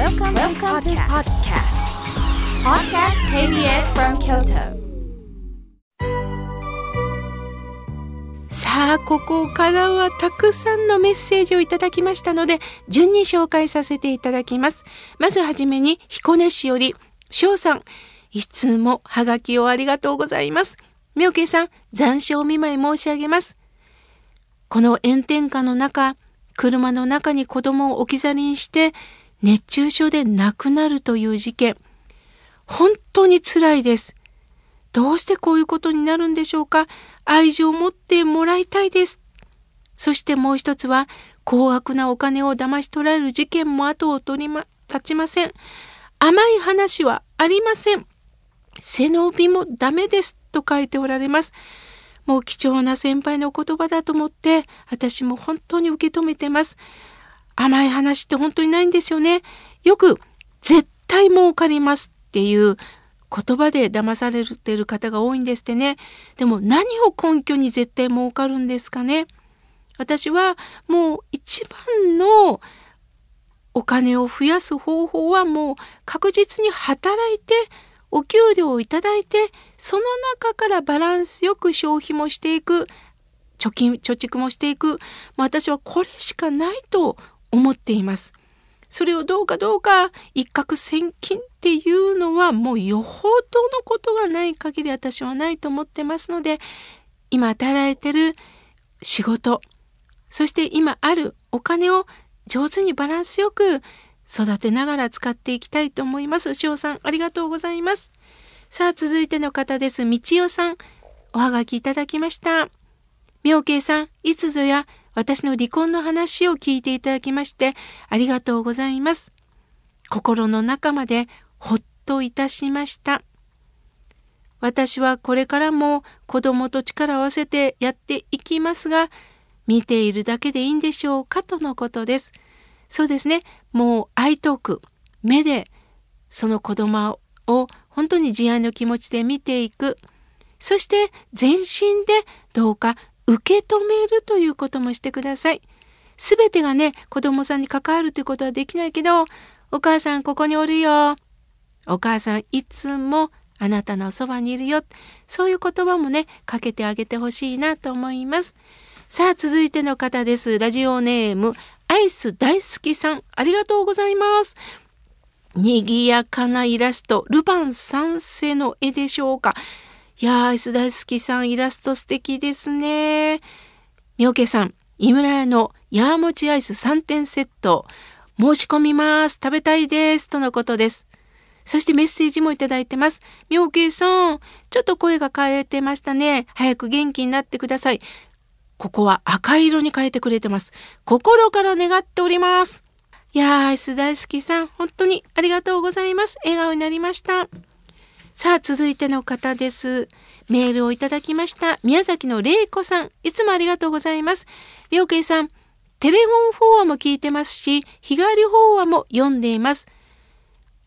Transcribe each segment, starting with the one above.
Welcome, Welcome to podcast. Podcast. KBS from Kyoto. さあここからはたくさんのメッセージをいただきましたので順に紹介させていただきます。まずはじめに彦根市より翔さん。いつもハガキをありがとうございます。妙慶さん残暑見舞い申し上げます。この炎天下の中車の中に子供を置き去りにして熱中症で亡くなるという事件本当に辛いですどうしてこういうことになるんでしょうか？愛情を持ってもらいたいです。そしてもう一つは、高額なお金を騙し取られる事件も後を取りま、立ちません。甘い話はありません。背伸びもダメです。と書いておられます。もう貴重な先輩の言葉だと思って、私も本当に受け止めてます。甘い話って本当にないんですよね。よく、絶対儲かりますっていう言葉で騙されてる方が多いんですってね。でも何を根拠に絶対儲かるんですかね。私はもう一番のお金を増やす方法はもう確実に働いてお給料をいただいてその中からバランスよく消費もしていく貯金貯蓄もしていく、まあ、私はこれしかないと思っています。それをどうかどうか一攫千金っていうのはもうよほどのことがない限り私はないと思ってますので今働いてる仕事そして今あるお金を上手にバランスよく育てながら使っていきたいと思います。塩さんありがとうございます。さあ続いての方です。道代さんおはがきいただきました。妙慶さんいつぞや私の離婚の話を聞いていただきましてありがとうございます。心の中までほっといたしました。私はこれからも子供と力を合わせてやっていきますが、見ているだけでいいんでしょうかとのことです。そうですね。もう愛トーク、目でその子供を本当に慈愛の気持ちで見ていく。そして全身でどうか受け止めるということもしてください。すべてがね、子供さんに関わるということはできないけど、お母さんここにおるよ。お母さんいつもあなたのそばにいるよ。そういう言葉もね、かけてあげてほしいなと思います。さあ、続いての方です。ラジオネーム、アイス大好きさん、ありがとうございます。賑やかなイラスト、ルパン三世の絵でしょうか。いやー、アイス大好きさん、イラスト素敵ですね。みけさん、井村屋のヤーモチアイス3点セット、申し込みます。食べたいです。とのことです。そしてメッセージもいただいてます。みょうけいさん、ちょっと声が変えてましたね。早く元気になってください。ここは赤色に変えてくれてます。心から願っております。いやー、アイス大好きさん、本当にありがとうございます。笑顔になりました。さあ、続いての方です。メールをいただきました。宮崎の玲子さん、いつもありがとうございます。りょうけいさん、テレフォン法話も聞いてますし、日帰り法話も読んでいます。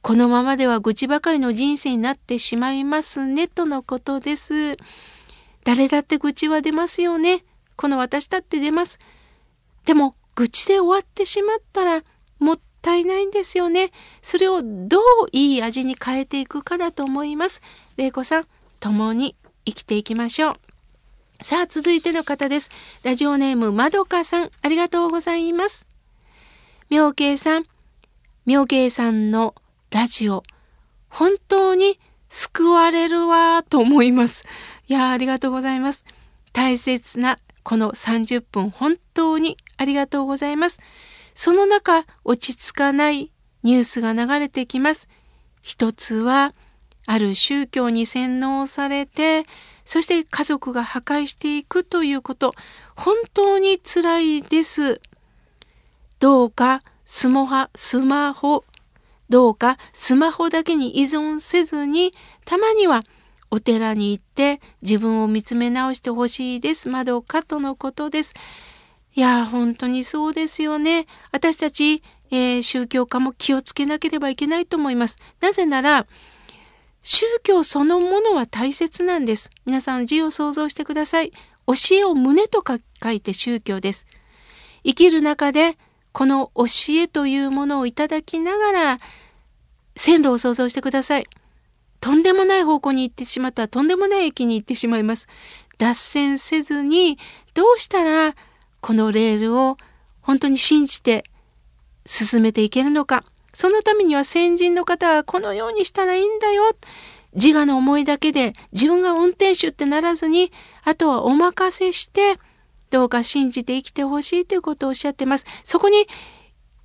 このままでは愚痴ばかりの人生になってしまいますね、とのことです。誰だって愚痴は出ますよね。この私だって出ます。でも、愚痴で終わってしまったら、もっったいないんですよね。それをどういい味に変えていくかだと思います。玲子さん、共に生きていきましょう。さあ、続いての方です。ラジオネームまどかさん、ありがとうございます。妙慶さん、妙慶さんのラジオ、本当に救われるわと思います。いやありがとうございます。大切なこの30分、本当にありがとうございます。その中、落ち着かないニュースが流れてきます。一つは、ある宗教に洗脳されて、そして家族が破壊していくということ、本当に辛いです。どうかスマホ、スマホ、どうかスマホだけに依存せずに、たまにはお寺に行って自分を見つめ直してほしいです。まどかとのことです。いや本当にそうですよね。私たち、えー、宗教家も気をつけなければいけないと思います。なぜなら、宗教そのものは大切なんです。皆さん字を想像してください。教えを胸と書いて宗教です。生きる中でこの教えというものをいただきながら線路を想像してください。とんでもない方向に行ってしまったらとんでもない駅に行ってしまいます。脱線せずにどうしたらこのレールを本当に信じて進めていけるのか。そのためには先人の方はこのようにしたらいいんだよ。自我の思いだけで自分が運転手ってならずにあとはお任せしてどうか信じて生きてほしいということをおっしゃってます。そこに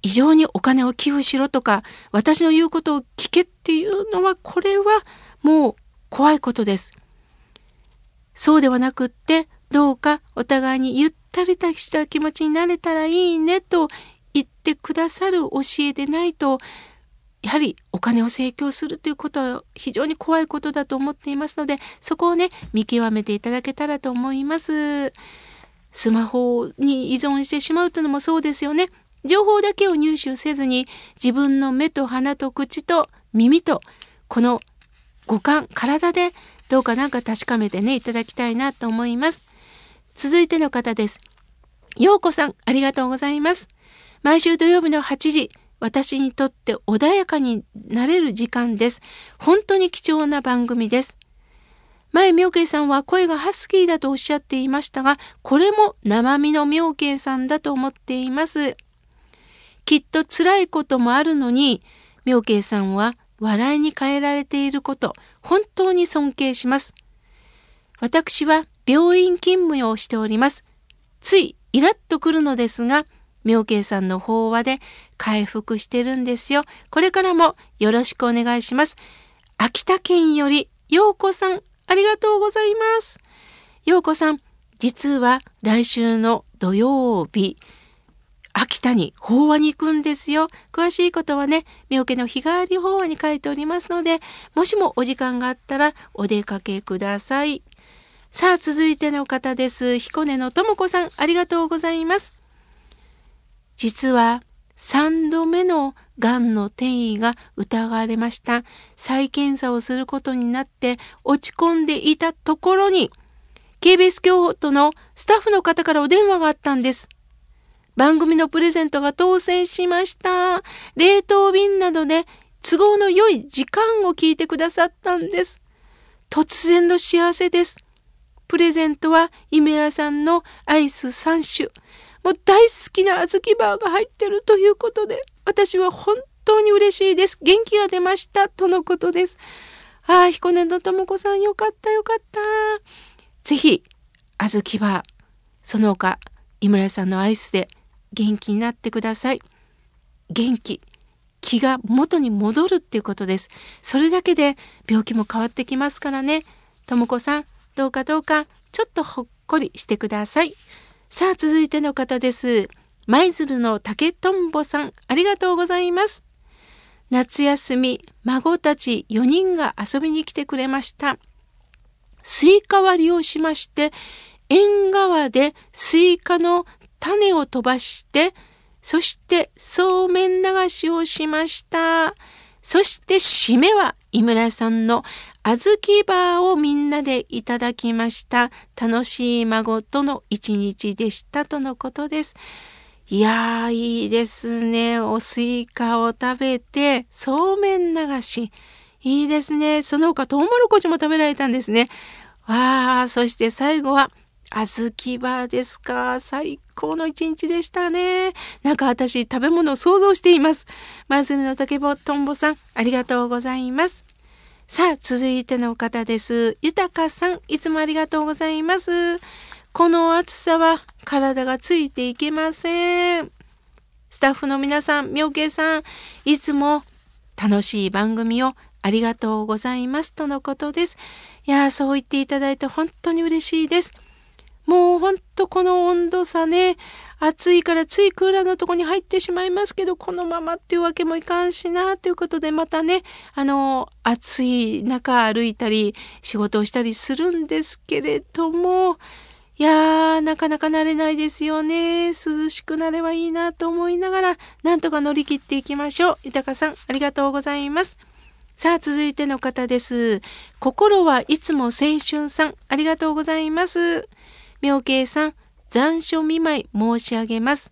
異常にお金を寄付しろとか私の言うことを聞けっていうのはこれはもう怖いことです。そうではなくってどうかお互いにゆったりとした気持ちになれたらいいねと言ってくださる教えでないとやはりお金を請求するということは非常に怖いことだと思っていますのでそこをね見極めていただけたらと思います。スマホに依存してしまうというのもそうですよね。情報だけを入手せずに自分の目と鼻と口と耳とこの五感体でどうかなんか確かめてねいただきたいなと思います。続いての方です。ようこさんありがとうございます。毎週土曜日の8時私にとって穏やかになれる時間です。本当に貴重な番組です。前妙慶さんは声がハスキーだとおっしゃっていましたが、これも生身の妙慶さんだと思っています。きっと辛いこともあるのに、妙慶さんは笑いに変えられていること、本当に尊敬します。私は病院勤務をしております。ついイラッとくるのですが、妙慶さんの法話で回復してるんですよ。これからもよろしくお願いします。秋田県より陽子さん、ありがとうございます。陽子さん、実は来週の土曜日、秋田に法話に行くんですよ。詳しいことはね、妙家の日替わり法話に書いておりますので、もしもお時間があったらお出かけください。さあ、続いての方です。彦根のとも子さん、ありがとうございます。実は3度目のがんの転移が疑われました。再検査をすることになって落ち込んでいたところに、KBS 京都のスタッフの方からお電話があったんです。番組のプレゼントが当選しました。冷凍便などで都合の良い時間を聞いてくださったんです。突然の幸せです。プレゼントはイメヤさんのアイス3種。もう大好きな小豆バーが入ってるということで、私は本当に嬉しいです。元気が出ました。とのことです。ああ、彦根のとも子さんよかったよかった。ぜひ、小豆バー、その他、井村さんのアイスで元気になってください。元気。気が元に戻るっていうことです。それだけで病気も変わってきますからね。とも子さん、どうかどうか、ちょっとほっこりしてください。さあ続いての方です。舞鶴の竹とんぼさん、ありがとうございます。夏休み、孫たち4人が遊びに来てくれました。スイカ割りをしまして、縁側でスイカの種を飛ばして、そしてそうめん流しをしました。そして締めは井村さんの小豆バーをみんなでいただきました。楽しい孫との一日でしたとのことです。いやー、いいですね。おスイカを食べて、そうめん流し。いいですね。その他、トウモロコシも食べられたんですね。わー、そして最後は、小豆バーですか。最高の一日でしたね。なんか私、食べ物を想像しています。マズルの竹ぼとんぼさん、ありがとうございます。さあ、続いての方です。豊さん、いつもありがとうございます。この暑さは体がついていけません。スタッフの皆さん、妙慶さん、いつも楽しい番組をありがとうございますとのことです。いやそう言っていただいて本当に嬉しいです。もうほんとこの温度差ね、暑いからついクーラーのとこに入ってしまいますけど、このままっていうわけもいかんしな、ということで、またね、あの、暑い中歩いたり、仕事をしたりするんですけれども、いやー、なかなか慣れないですよね。涼しくなればいいなと思いながら、なんとか乗り切っていきましょう。豊さん、ありがとうございます。さあ、続いての方です。心はいつも青春さん、ありがとうございます。妙慶さん、残暑見舞い申し上げます。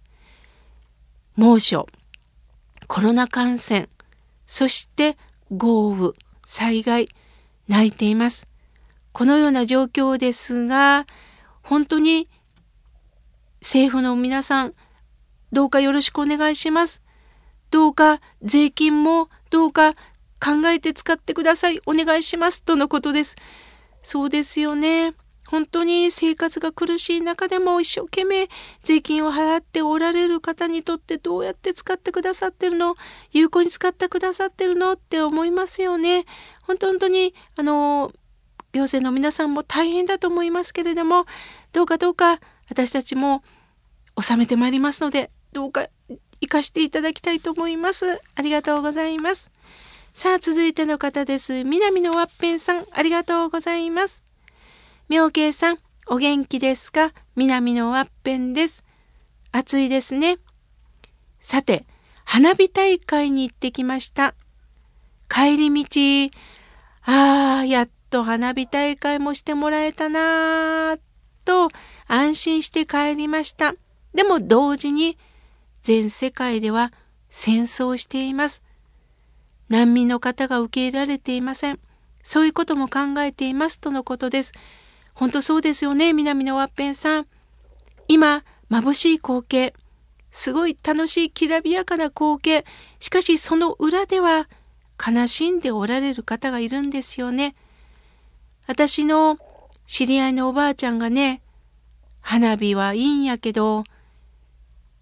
猛暑、コロナ感染、そして豪雨、災害、泣いています。このような状況ですが、本当に政府の皆さん、どうかよろしくお願いします。どうか税金もどうか考えて使ってください。お願いします。とのことです。そうですよね。本当に生活が苦しい中でも一生懸命税金を払っておられる方にとってどうやって使ってくださってるの？有効に使ってくださってるのって思いますよね。本当本当にあの行政の皆さんも大変だと思いますけれどもどうかどうか私たちも収めてまいりますのでどうか生かしていただきたいと思います。ありがとうございます。さあ続いての方です。南のワッペンさんありがとうございます。妙慶さん、お元気ですか？南のワッペンです。暑いですね。さて、花火大会に行ってきました。帰り道、ああ、やっと花火大会もしてもらえたな、と安心して帰りました。でも同時に全世界では戦争しています。難民の方が受け入れられていません。そういうことも考えていますとのことです。本当そうですよね、南のワッペンさん。今、眩しい光景。すごい楽しいきらびやかな光景。しかしその裏では悲しんでおられる方がいるんですよね。私の知り合いのおばあちゃんがね、花火はいいんやけど、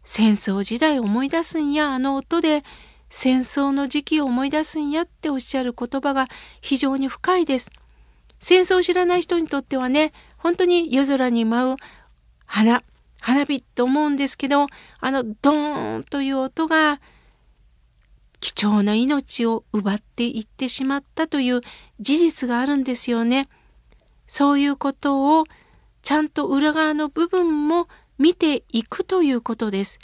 戦争時代思い出すんや、あの音で戦争の時期を思い出すんやっておっしゃる言葉が非常に深いです。戦争を知らない人にとってはね本当に夜空に舞う花花火と思うんですけどあのドーンという音が貴重な命を奪っていってしまったという事実があるんですよね。そういうことをちゃんと裏側の部分も見ていくということです。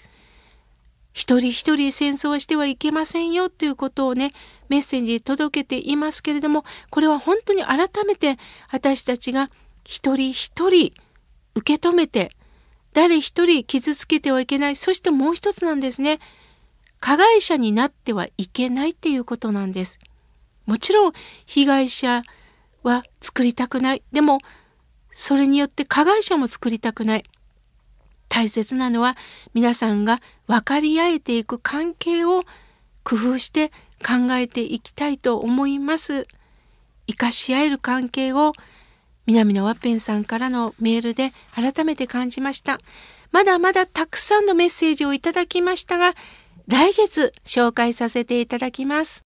一人一人戦争してはいけませんよということをねメッセージ届けていますけれどもこれは本当に改めて私たちが一人一人受け止めて誰一人傷つけてはいけないそしてもう一つなんですね。加害者になってはいけないっていうことなんです。もちろん被害者は作りたくない。でもそれによって加害者も作りたくない。大切なのは皆さんが分かり合えていく関係を工夫して考えていきたいと思います。生かし合える関係を南のワッペンさんからのメールで改めて感じました。まだまだたくさんのメッセージをいただきましたが、来月紹介させていただきます。